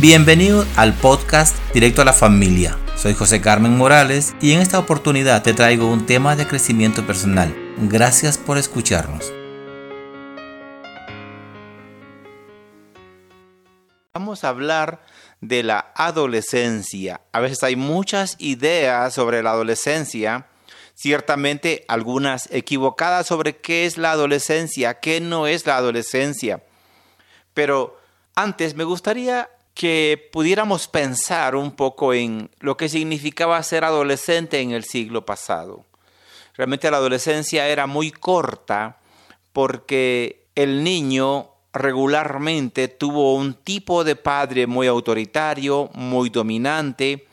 Bienvenido al podcast Directo a la Familia. Soy José Carmen Morales y en esta oportunidad te traigo un tema de crecimiento personal. Gracias por escucharnos. Vamos a hablar de la adolescencia. A veces hay muchas ideas sobre la adolescencia, ciertamente algunas equivocadas sobre qué es la adolescencia, qué no es la adolescencia. Pero antes me gustaría que pudiéramos pensar un poco en lo que significaba ser adolescente en el siglo pasado. Realmente la adolescencia era muy corta porque el niño regularmente tuvo un tipo de padre muy autoritario, muy dominante,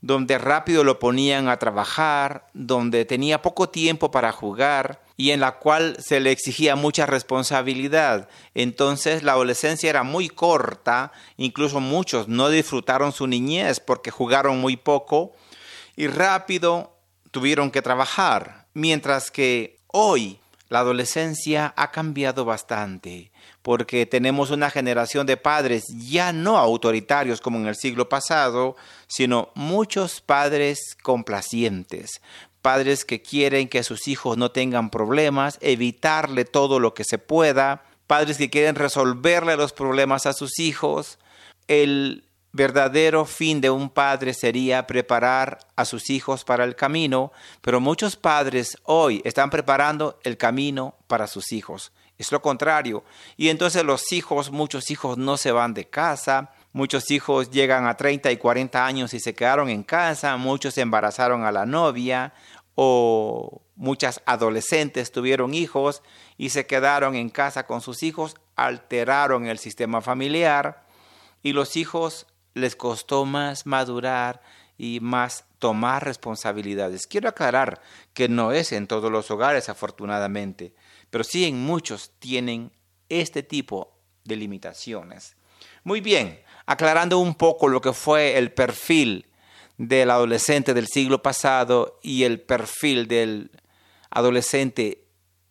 donde rápido lo ponían a trabajar, donde tenía poco tiempo para jugar, y en la cual se le exigía mucha responsabilidad. Entonces la adolescencia era muy corta, incluso muchos no disfrutaron su niñez porque jugaron muy poco y rápido tuvieron que trabajar, mientras que hoy la adolescencia ha cambiado bastante porque tenemos una generación de padres ya no autoritarios como en el siglo pasado, sino muchos padres complacientes, padres que quieren que sus hijos no tengan problemas, evitarle todo lo que se pueda, padres que quieren resolverle los problemas a sus hijos. El verdadero fin de un padre sería preparar a sus hijos para el camino, pero muchos padres hoy están preparando el camino para sus hijos. Es lo contrario. Y entonces los hijos, muchos hijos no se van de casa, muchos hijos llegan a 30 y 40 años y se quedaron en casa, muchos embarazaron a la novia, o muchas adolescentes tuvieron hijos y se quedaron en casa con sus hijos, alteraron el sistema familiar y los hijos les costó más madurar y más tomar responsabilidades. Quiero aclarar que no es en todos los hogares afortunadamente, pero sí en muchos tienen este tipo de limitaciones. Muy bien, aclarando un poco lo que fue el perfil del adolescente del siglo pasado y el perfil del adolescente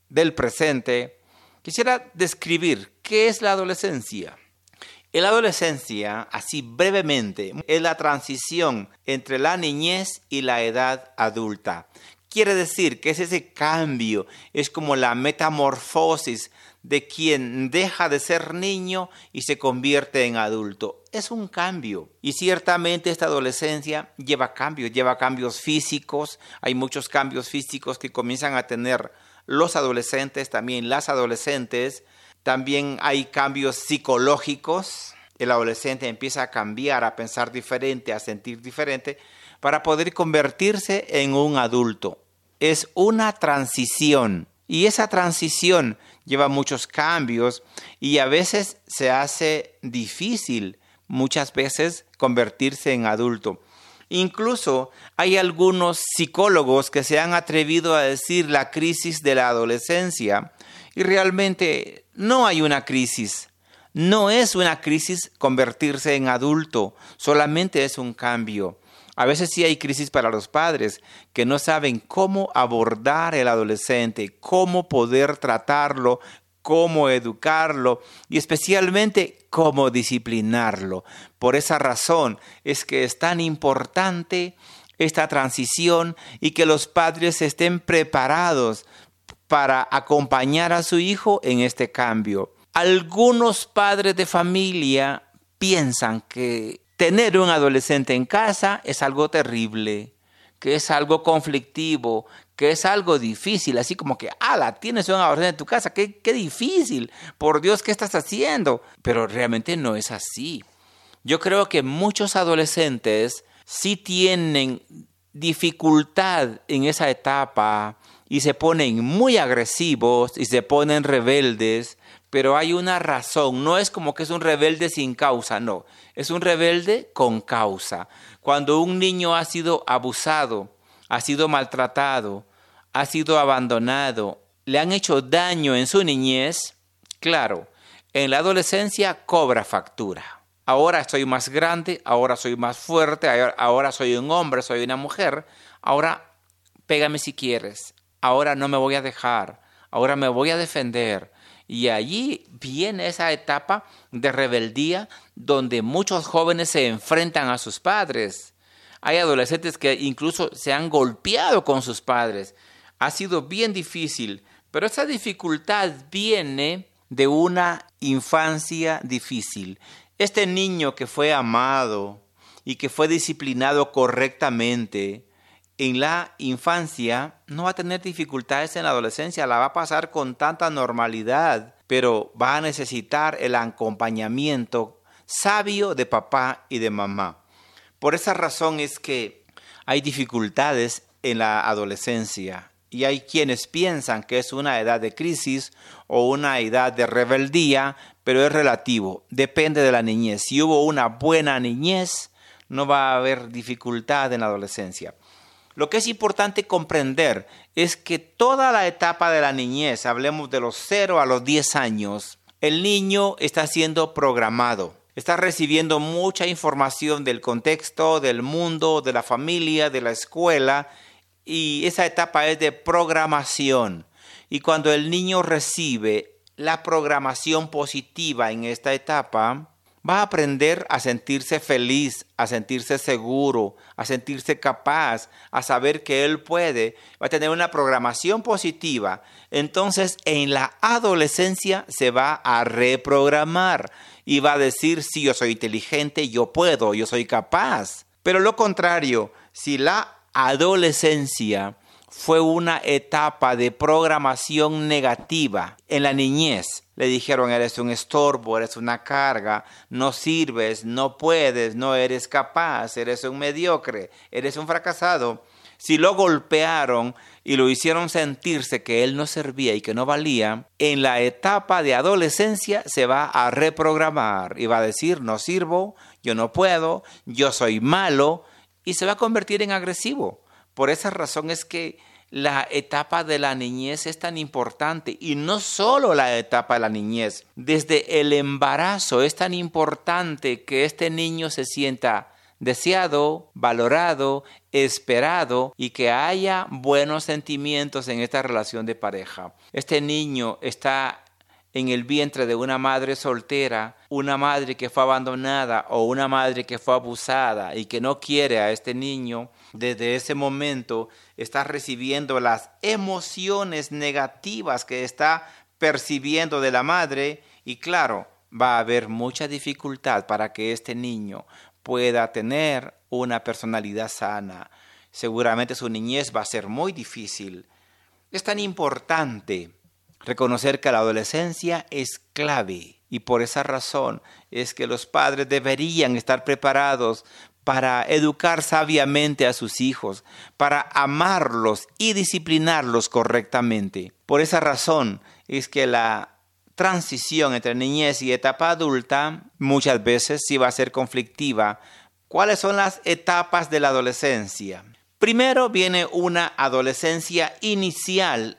del presente, quisiera describir qué es la adolescencia. La adolescencia, así brevemente, es la transición entre la niñez y la edad adulta. Quiere decir que es ese cambio, es como la metamorfosis de quien deja de ser niño y se convierte en adulto. Es un cambio. Y ciertamente esta adolescencia lleva cambios, lleva cambios físicos. Hay muchos cambios físicos que comienzan a tener los adolescentes, también las adolescentes. También hay cambios psicológicos. El adolescente empieza a cambiar, a pensar diferente, a sentir diferente, para poder convertirse en un adulto. Es una transición. Y esa transición lleva muchos cambios y a veces se hace difícil muchas veces convertirse en adulto. Incluso hay algunos psicólogos que se han atrevido a decir la crisis de la adolescencia y realmente no hay una crisis. No es una crisis convertirse en adulto, solamente es un cambio. A veces sí hay crisis para los padres que no saben cómo abordar el adolescente, cómo poder tratarlo, cómo educarlo y especialmente cómo disciplinarlo. Por esa razón es que es tan importante esta transición y que los padres estén preparados para acompañar a su hijo en este cambio. Algunos padres de familia piensan que tener un adolescente en casa es algo terrible, que es algo conflictivo, que es algo difícil, así como que, ala, tienes un adolescente en tu casa, qué, qué difícil, por Dios, ¿qué estás haciendo? Pero realmente no es así. Yo creo que muchos adolescentes sí tienen dificultad en esa etapa y se ponen muy agresivos y se ponen rebeldes pero hay una razón, no es como que es un rebelde sin causa, no, es un rebelde con causa. Cuando un niño ha sido abusado, ha sido maltratado, ha sido abandonado, le han hecho daño en su niñez, claro, en la adolescencia cobra factura. Ahora estoy más grande, ahora soy más fuerte, ahora soy un hombre, soy una mujer, ahora pégame si quieres, ahora no me voy a dejar, ahora me voy a defender, Y allí viene esa etapa de rebeldía donde muchos jóvenes se enfrentan a sus padres. Hay adolescentes que incluso se han golpeado con sus padres. Ha sido bien difícil, pero esa dificultad viene de una infancia difícil. Este niño que fue amado y que fue disciplinado correctamente en la infancia no va a tener dificultades en la adolescencia, la va a pasar con tanta normalidad, pero va a necesitar el acompañamiento sabio de papá y de mamá. Por esa razón es que hay dificultades en la adolescencia y hay quienes piensan que es una edad de crisis o una edad de rebeldía, pero es relativo, depende de la niñez. Si hubo una buena niñez, no va a haber dificultad en la adolescencia. Lo que es importante comprender es que toda la etapa de la niñez, hablemos de los 0 a los 10 años, el niño está siendo programado, está recibiendo mucha información del contexto, del mundo, de la familia, de la escuela, y esa etapa es de programación. Y cuando el niño recibe la programación positiva en esta etapa, va a aprender a sentirse feliz, a sentirse seguro, a sentirse capaz, a saber que él puede, va a tener una programación positiva. Entonces en la adolescencia se va a reprogramar y va a decir, si yo soy inteligente, yo puedo, yo soy capaz. Pero lo contrario, si la adolescencia fue una etapa de programación negativa en la niñez. Le dijeron, eres un estorbo, eres una carga, no sirves, no puedes, no eres capaz, eres un mediocre, eres un fracasado. Si lo golpearon y lo hicieron sentirse que él no servía y que no valía, en la etapa de adolescencia se va a reprogramar y va a decir, no sirvo, yo no puedo, yo soy malo, y se va a convertir en agresivo. Por esa razón es que la etapa de la niñez es tan importante y no solo la etapa de la niñez, desde el embarazo es tan importante que este niño se sienta deseado, valorado, esperado y que haya buenos sentimientos en esta relación de pareja. Este niño está en el vientre de una madre soltera, una madre que fue abandonada o una madre que fue abusada y que no quiere a este niño, desde ese momento está recibiendo las emociones negativas que está percibiendo de la madre y claro, va a haber mucha dificultad para que este niño pueda tener una personalidad sana. Seguramente su niñez va a ser muy difícil. Es tan importante reconocer que la adolescencia es clave y por esa razón es que los padres deberían estar preparados para educar sabiamente a sus hijos, para amarlos y disciplinarlos correctamente. Por esa razón es que la transición entre niñez y etapa adulta muchas veces sí va a ser conflictiva. ¿Cuáles son las etapas de la adolescencia? Primero viene una adolescencia inicial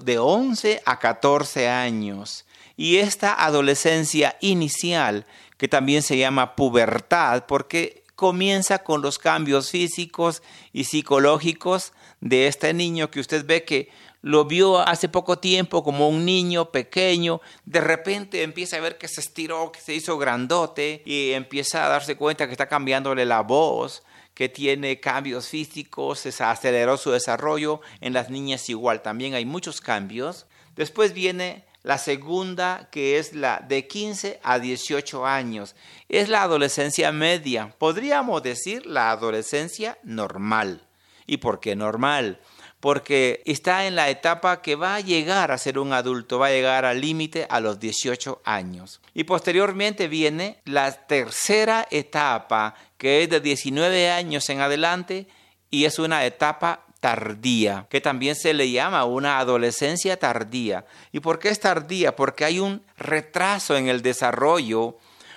de 11 a 14 años. Y esta adolescencia inicial, que también se llama pubertad, porque comienza con los cambios físicos y psicológicos de este niño que usted ve que lo vio hace poco tiempo como un niño pequeño, de repente empieza a ver que se estiró, que se hizo grandote y empieza a darse cuenta que está cambiándole la voz, que tiene cambios físicos, se aceleró su desarrollo, en las niñas igual, también hay muchos cambios. Después viene la segunda, que es la de 15 a 18 años. Es la adolescencia media, podríamos decir la adolescencia normal. ¿Y por qué normal? Porque está en la etapa que va a llegar a ser un adulto, va a llegar al límite a los 18 años. Y posteriormente viene la tercera etapa, que es de 19 años en adelante y es una etapa tardía, que también se le llama una adolescencia tardía. ¿Y por qué es tardía? Porque hay un retraso en el desarrollo,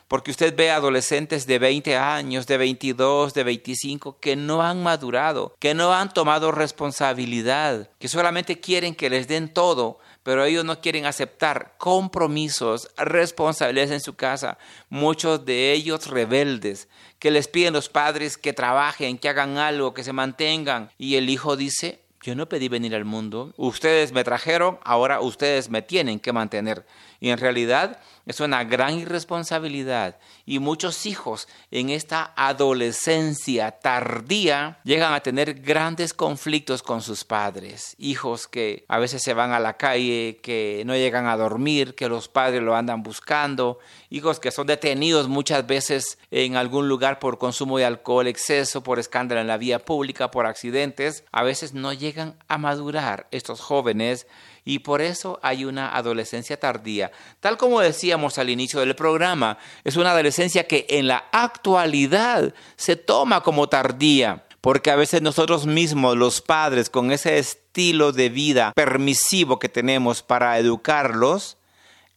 porque usted ve adolescentes de 20 años, de 22, de 25, que no han madurado, que no han tomado responsabilidad, que solamente quieren que les den todo, pero ellos no quieren aceptar compromisos, responsabilidades en su casa, muchos de ellos rebeldes, que les piden los padres que trabajen, que hagan algo, que se mantengan. Y el hijo dice, yo no pedí venir al mundo, ustedes me trajeron, ahora ustedes me tienen que mantener. Y en realidad es una gran irresponsabilidad y muchos hijos en esta adolescencia tardía llegan a tener grandes conflictos con sus padres. Hijos que a veces se van a la calle, que no llegan a dormir, que los padres lo andan buscando. Hijos que son detenidos muchas veces en algún lugar por consumo de alcohol, exceso, por escándalo en la vía pública, por accidentes. A veces no llegan a madurar estos jóvenes y por eso hay una adolescencia tardía. Tal como decíamos al inicio del programa, es una adolescencia que en la actualidad se toma como tardía, porque a veces nosotros mismos, los padres, con ese estilo de vida permisivo que tenemos para educarlos,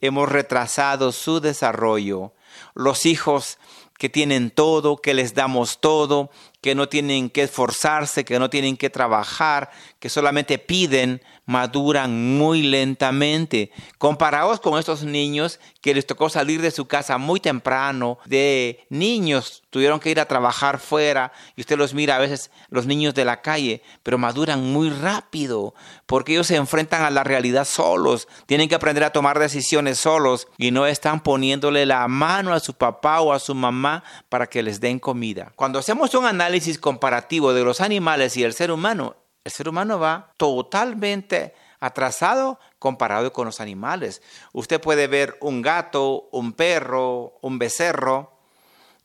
hemos retrasado su desarrollo. Los hijos que tienen todo, que les damos todo, que no tienen que esforzarse, que no tienen que trabajar, que solamente piden, maduran muy lentamente. Comparados con estos niños que les tocó salir de su casa muy temprano, de niños tuvieron que ir a trabajar fuera y usted los mira a veces los niños de la calle, pero maduran muy rápido porque ellos se enfrentan a la realidad solos, tienen que aprender a tomar decisiones solos y no están poniéndole la mano a su papá o a su mamá para que les den comida. Cuando hacemos un análisis comparativo de los animales y el ser humano, el ser humano va totalmente atrasado comparado con los animales. Usted puede ver un gato, un perro, un becerro,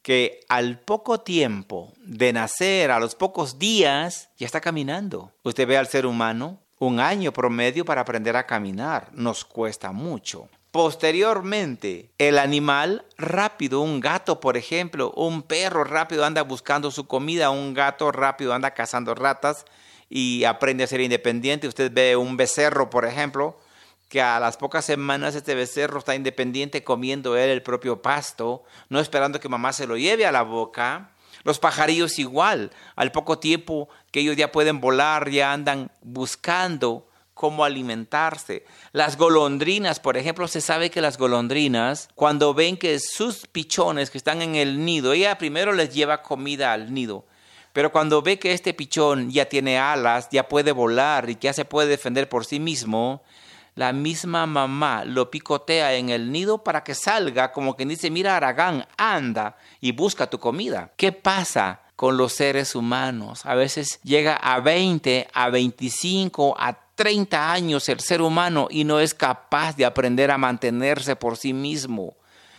que al poco tiempo de nacer, a los pocos días, ya está caminando. Usted ve al ser humano un año promedio para aprender a caminar. Nos cuesta mucho. Posteriormente, el animal rápido, un gato por ejemplo, un perro rápido anda buscando su comida, un gato rápido anda cazando ratas y aprende a ser independiente. Usted ve un becerro, por ejemplo, que a las pocas semanas este becerro está independiente comiendo él el propio pasto, no esperando que mamá se lo lleve a la boca. Los pajarillos igual, al poco tiempo que ellos ya pueden volar, ya andan buscando cómo alimentarse. Las golondrinas, por ejemplo, se sabe que las golondrinas, cuando ven que sus pichones que están en el nido, ella primero les lleva comida al nido pero cuando ve que este pichón ya tiene alas, ya puede volar y ya se puede defender por sí mismo, la misma mamá lo picotea en el nido para que salga como que dice, mira Aragán, anda y busca tu comida. ¿Qué pasa? con los seres humanos. A veces llega a 20, a 25, a 30 años el ser humano y no es capaz de aprender a mantenerse por sí mismo.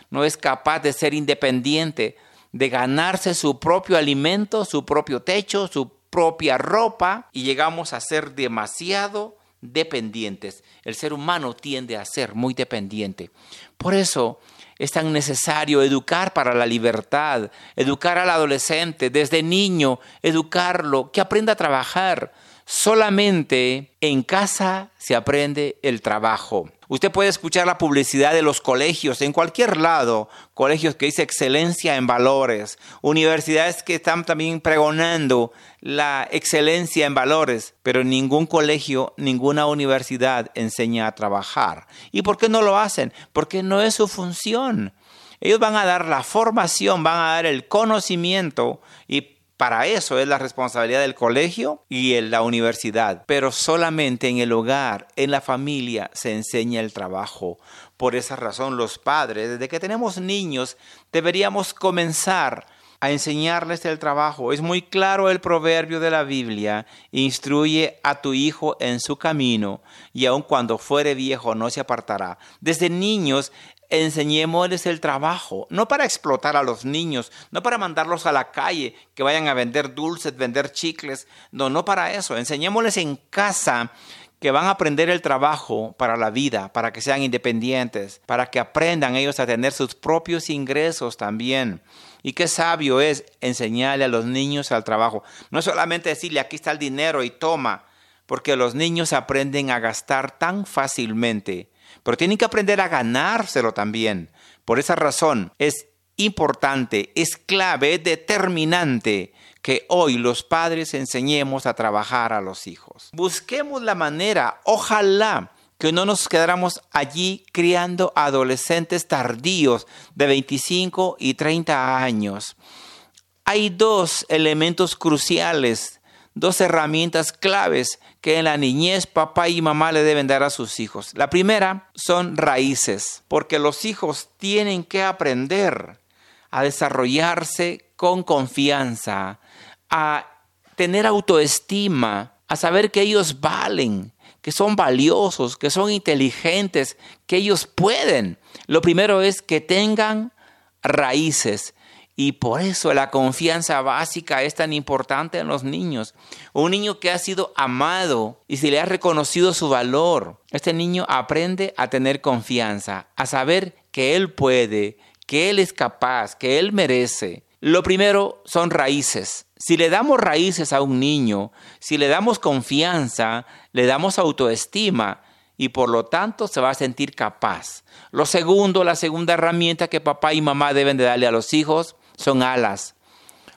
No es capaz de ser independiente de ganarse su propio alimento, su propio techo, su propia ropa y llegamos a ser demasiado dependientes. El ser humano tiende a ser muy dependiente. Por eso es tan necesario educar para la libertad, educar al adolescente desde niño, educarlo, que aprenda a trabajar. Solamente en casa se aprende el trabajo. Usted puede escuchar la publicidad de los colegios en cualquier lado, colegios que dice excelencia en valores, universidades que están también pregonando la excelencia en valores, pero ningún colegio, ninguna universidad enseña a trabajar. ¿Y por qué no lo hacen? Porque no es su función. Ellos van a dar la formación, van a dar el conocimiento y para eso es la responsabilidad del colegio y en la universidad, pero solamente en el hogar, en la familia, se enseña el trabajo. Por esa razón los padres, desde que tenemos niños, deberíamos comenzar a enseñarles el trabajo. Es muy claro el proverbio de la Biblia, instruye a tu hijo en su camino y aun cuando fuere viejo no se apartará. Desde niños enseñémosles el trabajo, no para explotar a los niños, no para mandarlos a la calle, que vayan a vender dulces, vender chicles, no, no para eso, enseñémosles en casa que van a aprender el trabajo para la vida, para que sean independientes, para que aprendan ellos a tener sus propios ingresos también. Y qué sabio es enseñarle a los niños al trabajo. No solamente decirle aquí está el dinero y toma, porque los niños aprenden a gastar tan fácilmente pero tienen que aprender a ganárselo también. Por esa razón es importante, es clave, es determinante que hoy los padres enseñemos a trabajar a los hijos. Busquemos la manera, ojalá que no nos quedáramos allí criando adolescentes tardíos de 25 y 30 años. Hay dos elementos cruciales dos herramientas claves que en la niñez papá y mamá le deben dar a sus hijos. La primera son raíces, porque los hijos tienen que aprender a desarrollarse con confianza, a tener autoestima, a saber que ellos valen, que son valiosos, que son inteligentes, que ellos pueden. Lo primero es que tengan raíces. Y por eso la confianza básica es tan importante en los niños. Un niño que ha sido amado y se le ha reconocido su valor, este niño aprende a tener confianza, a saber que él puede, que él es capaz, que él merece. Lo primero son raíces. Si le damos raíces a un niño, si le damos confianza, le damos autoestima, y por lo tanto se va a sentir capaz. Lo segundo, la segunda herramienta que papá y mamá deben de darle a los hijos son alas.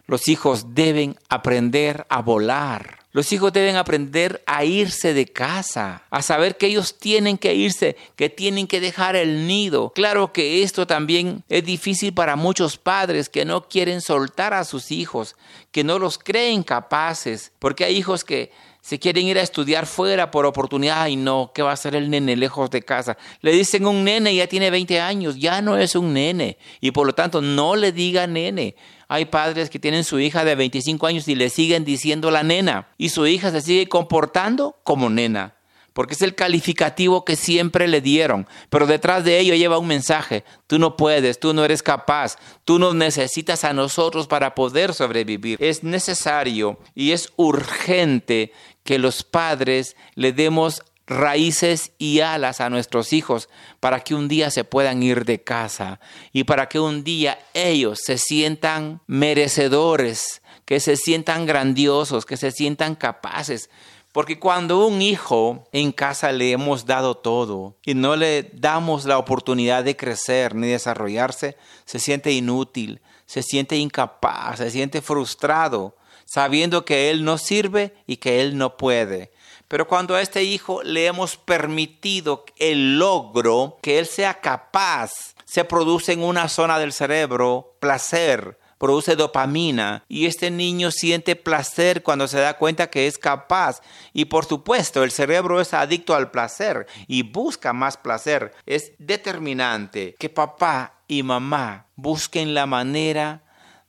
Los hijos deben aprender a volar. Los hijos deben aprender a irse de casa, a saber que ellos tienen que irse, que tienen que dejar el nido. Claro que esto también es difícil para muchos padres que no quieren soltar a sus hijos, que no los creen capaces, porque hay hijos que se quieren ir a estudiar fuera por oportunidad, y no, ¿qué va a hacer el nene lejos de casa? Le dicen un nene, ya tiene 20 años, ya no es un nene, y por lo tanto no le diga nene. Hay padres que tienen su hija de 25 años y le siguen diciendo la nena, y su hija se sigue comportando como nena porque es el calificativo que siempre le dieron, pero detrás de ello lleva un mensaje, tú no puedes, tú no eres capaz, tú nos necesitas a nosotros para poder sobrevivir. Es necesario y es urgente que los padres le demos raíces y alas a nuestros hijos para que un día se puedan ir de casa y para que un día ellos se sientan merecedores, que se sientan grandiosos, que se sientan capaces. Porque cuando un hijo en casa le hemos dado todo y no le damos la oportunidad de crecer ni desarrollarse, se siente inútil, se siente incapaz, se siente frustrado, sabiendo que él no sirve y que él no puede. Pero cuando a este hijo le hemos permitido el logro, que él sea capaz, se produce en una zona del cerebro placer, produce dopamina y este niño siente placer cuando se da cuenta que es capaz. Y por supuesto, el cerebro es adicto al placer y busca más placer. Es determinante que papá y mamá busquen la manera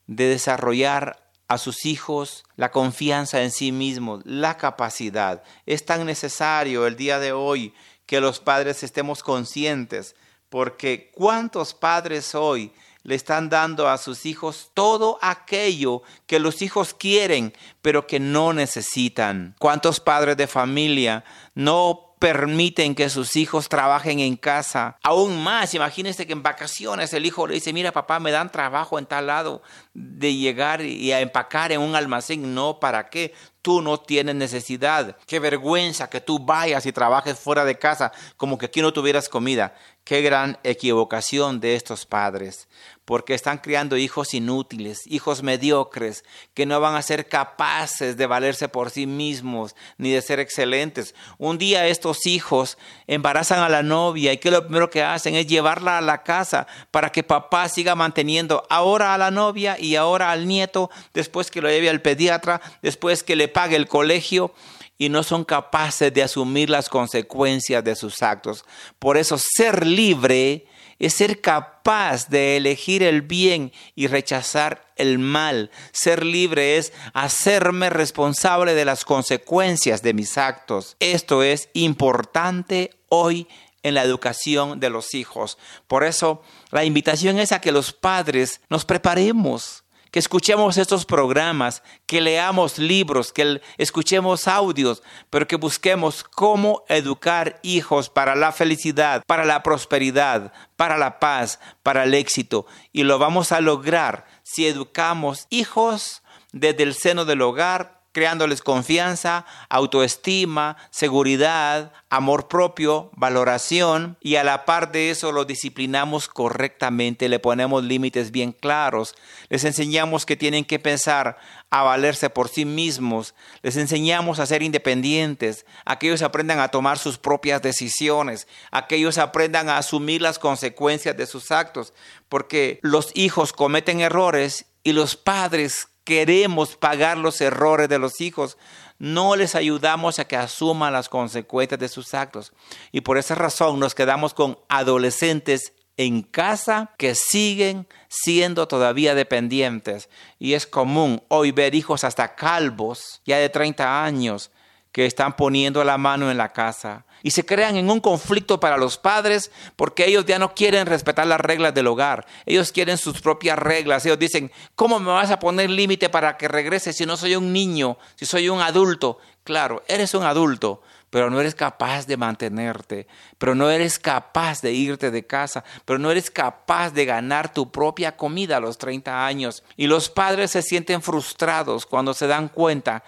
de desarrollar a sus hijos la confianza en sí mismos, la capacidad. Es tan necesario el día de hoy que los padres estemos conscientes, porque ¿cuántos padres hoy le están dando a sus hijos todo aquello que los hijos quieren, pero que no necesitan. ¿Cuántos padres de familia no permiten que sus hijos trabajen en casa. Aún más, imagínense que en vacaciones el hijo le dice, mira papá, me dan trabajo en tal lado de llegar y a empacar en un almacén. No, ¿para qué? Tú no tienes necesidad. Qué vergüenza que tú vayas y trabajes fuera de casa como que aquí no tuvieras comida. Qué gran equivocación de estos padres porque están criando hijos inútiles, hijos mediocres, que no van a ser capaces de valerse por sí mismos ni de ser excelentes. Un día estos hijos embarazan a la novia y que lo primero que hacen es llevarla a la casa para que papá siga manteniendo ahora a la novia y ahora al nieto, después que lo lleve al pediatra, después que le pague el colegio y no son capaces de asumir las consecuencias de sus actos. Por eso ser libre es ser capaz de elegir el bien y rechazar el mal. Ser libre es hacerme responsable de las consecuencias de mis actos. Esto es importante hoy en la educación de los hijos. Por eso la invitación es a que los padres nos preparemos que escuchemos estos programas, que leamos libros, que escuchemos audios, pero que busquemos cómo educar hijos para la felicidad, para la prosperidad, para la paz, para el éxito. Y lo vamos a lograr si educamos hijos desde el seno del hogar creándoles confianza, autoestima, seguridad, amor propio, valoración y a la par de eso lo disciplinamos correctamente, le ponemos límites bien claros, les enseñamos que tienen que pensar a valerse por sí mismos, les enseñamos a ser independientes, a que ellos aprendan a tomar sus propias decisiones, a que ellos aprendan a asumir las consecuencias de sus actos, porque los hijos cometen errores y los padres queremos pagar los errores de los hijos, no les ayudamos a que asuman las consecuencias de sus actos. Y por esa razón nos quedamos con adolescentes en casa que siguen siendo todavía dependientes. Y es común hoy ver hijos hasta calvos, ya de 30 años, que están poniendo la mano en la casa y se crean en un conflicto para los padres porque ellos ya no quieren respetar las reglas del hogar. Ellos quieren sus propias reglas. Ellos dicen, ¿cómo me vas a poner límite para que regrese si no soy un niño, si soy un adulto? Claro, eres un adulto, pero no eres capaz de mantenerte, pero no eres capaz de irte de casa, pero no eres capaz de ganar tu propia comida a los 30 años. Y los padres se sienten frustrados cuando se dan cuenta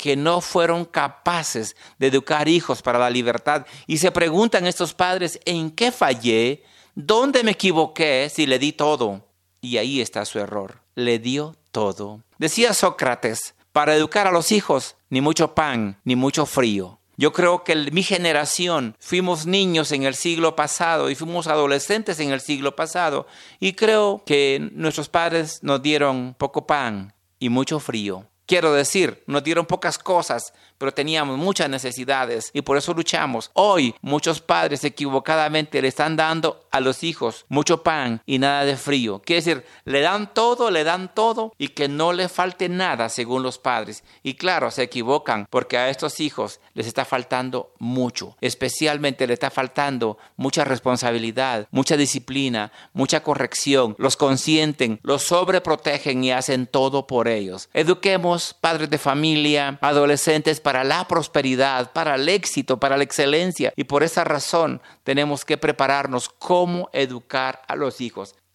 que no fueron capaces de educar hijos para la libertad. Y se preguntan estos padres, ¿en qué fallé? ¿Dónde me equivoqué si le di todo? Y ahí está su error. Le dio todo. Decía Sócrates, para educar a los hijos, ni mucho pan, ni mucho frío. Yo creo que mi generación fuimos niños en el siglo pasado y fuimos adolescentes en el siglo pasado y creo que nuestros padres nos dieron poco pan y mucho frío. Quiero decir, nos dieron pocas cosas, pero teníamos muchas necesidades y por eso luchamos. Hoy muchos padres equivocadamente le están dando a los hijos mucho pan y nada de frío. Quiere decir, le dan todo, le dan todo y que no le falte nada según los padres. Y claro, se equivocan porque a estos hijos les está faltando mucho. Especialmente le está faltando mucha responsabilidad, mucha disciplina, mucha corrección. Los consienten, los sobreprotegen y hacen todo por ellos. Eduquemos padres de familia, adolescentes, para la prosperidad, para el éxito, para la excelencia. Y por esa razón tenemos que prepararnos cómo educar a los hijos.